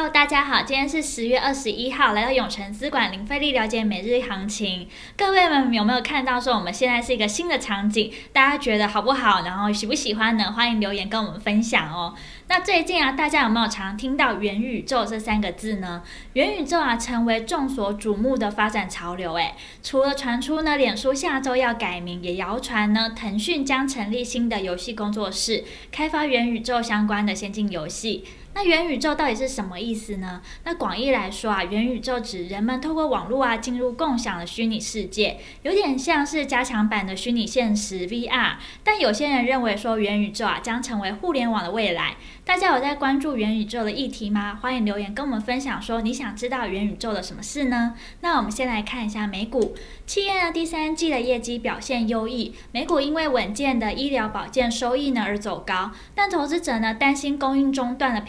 Hello，大家好，今天是十月二十一号，来到永诚资管零费力了解每日行情。各位们有没有看到说我们现在是一个新的场景？大家觉得好不好？然后喜不喜欢呢？欢迎留言跟我们分享哦。那最近啊，大家有没有常听到元宇宙这三个字呢？元宇宙啊，成为众所瞩目的发展潮流。诶，除了传出呢，脸书下周要改名，也谣传呢，腾讯将成立新的游戏工作室，开发元宇宙相关的先进游戏。那元宇宙到底是什么意思呢？那广义来说啊，元宇宙指人们透过网络啊进入共享的虚拟世界，有点像是加强版的虚拟现实 VR。但有些人认为说元宇宙啊将成为互联网的未来。大家有在关注元宇宙的议题吗？欢迎留言跟我们分享说你想知道元宇宙的什么事呢？那我们先来看一下美股，企业呢第三季的业绩表现优异，美股因为稳健的医疗保健收益呢而走高，但投资者呢担心供应中断的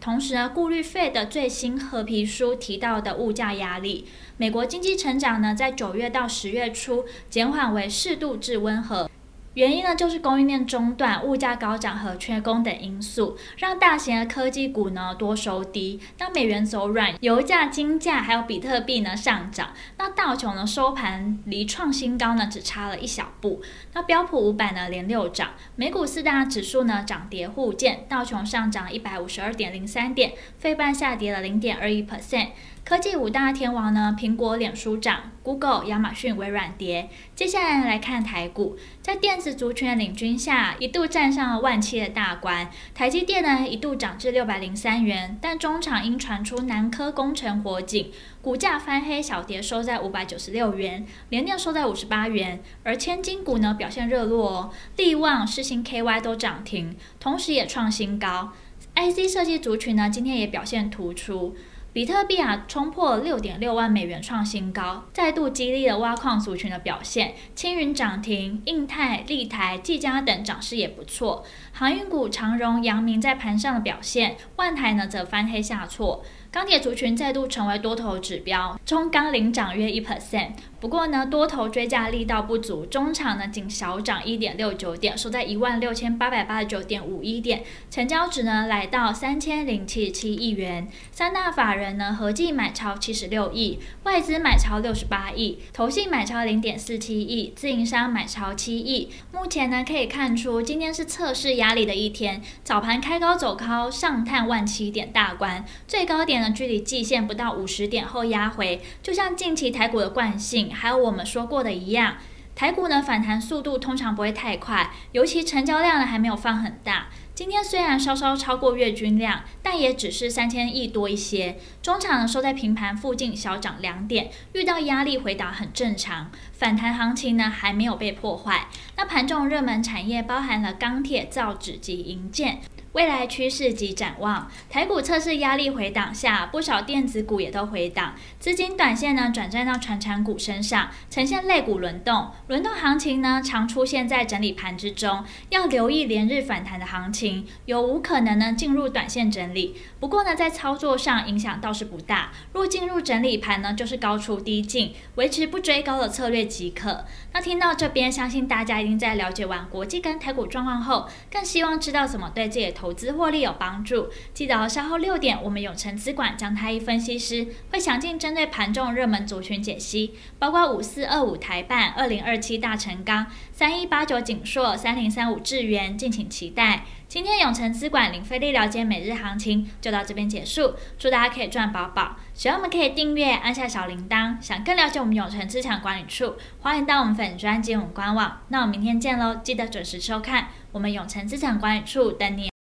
同时呢，顾虑费的最新褐皮书提到的物价压力。美国经济成长呢，在九月到十月初减缓为适度至温和。原因呢，就是供应链中断、物价高涨和缺工等因素，让大型的科技股呢多收低。那美元走软，油价、金价还有比特币呢上涨，那道琼呢收盘离创新高呢只差了一小步。那标普五百呢连六涨，美股四大指数呢涨跌互见，道琼上涨一百五十二点零三点，费半下跌了零点二一 percent。科技五大天王呢，苹果、脸书涨，Google、亚马逊、微软跌。接下来来看台股，在电子族群的领军下，一度站上了万七的大关。台积电呢一度涨至六百零三元，但中场因传出南科工程火警，股价翻黑，小跌收在五百九十六元，连电收在五十八元。而千金股呢表现热络哦，力旺、世芯 KY 都涨停，同时也创新高。IC 设计族群呢今天也表现突出。比特币啊，冲破六点六万美元创新高，再度激励了挖矿族群的表现。青云涨停，印泰、立台、技嘉等涨势也不错。航运股长荣、阳明在盘上的表现，万台呢则翻黑下挫。钢铁族群再度成为多头指标，中钢领涨约一 percent。不过呢，多头追价力道不足，中场呢仅小涨一点六九点，收在一万六千八百八十九点五一点，成交值呢来到三千零七十七亿元。三大法人人呢合计买超七十六亿，外资买超六十八亿，投信买超零点四七亿，自营商买超七亿。目前呢可以看出，今天是测试压力的一天，早盘开高走高，上探万七点大关，最高点呢。距离季线不到五十点后压回，就像近期台股的惯性，还有我们说过的一样，台股呢反弹速度通常不会太快，尤其成交量呢还没有放很大。今天虽然稍稍超过月均量，但也只是三千亿多一些。中场呢收在平盘附近，小涨两点，遇到压力回档很正常。反弹行情呢还没有被破坏。那盘中热门产业包含了钢铁、造纸及银建。未来趋势及展望，台股测试压力回档下，不少电子股也都回档，资金短线呢转战到传产股身上，呈现类股轮动。轮动行情呢常出现在整理盘之中，要留意连日反弹的行情，有无可能呢进入短线整理。不过呢在操作上影响倒是不大，若进入整理盘呢就是高出低进，维持不追高的策略即可。那听到这边，相信大家已经在了解完国际跟台股状况后，更希望知道怎么对自己的投资获利有帮助，记得稍后六点，我们永诚资管张太一分析师会详尽针对盘中热门族群解析，包括五四二五台办、二零二七大成钢、三一八九景硕、三零三五智源，敬请期待。今天永诚资管零费力了解每日行情就到这边结束，祝大家可以赚饱饱。喜欢我们可以订阅，按下小铃铛。想更了解我们永诚资产管理处，欢迎到我们粉专及我们官网。那我们明天见喽，记得准时收看我们永诚资产管理处等你。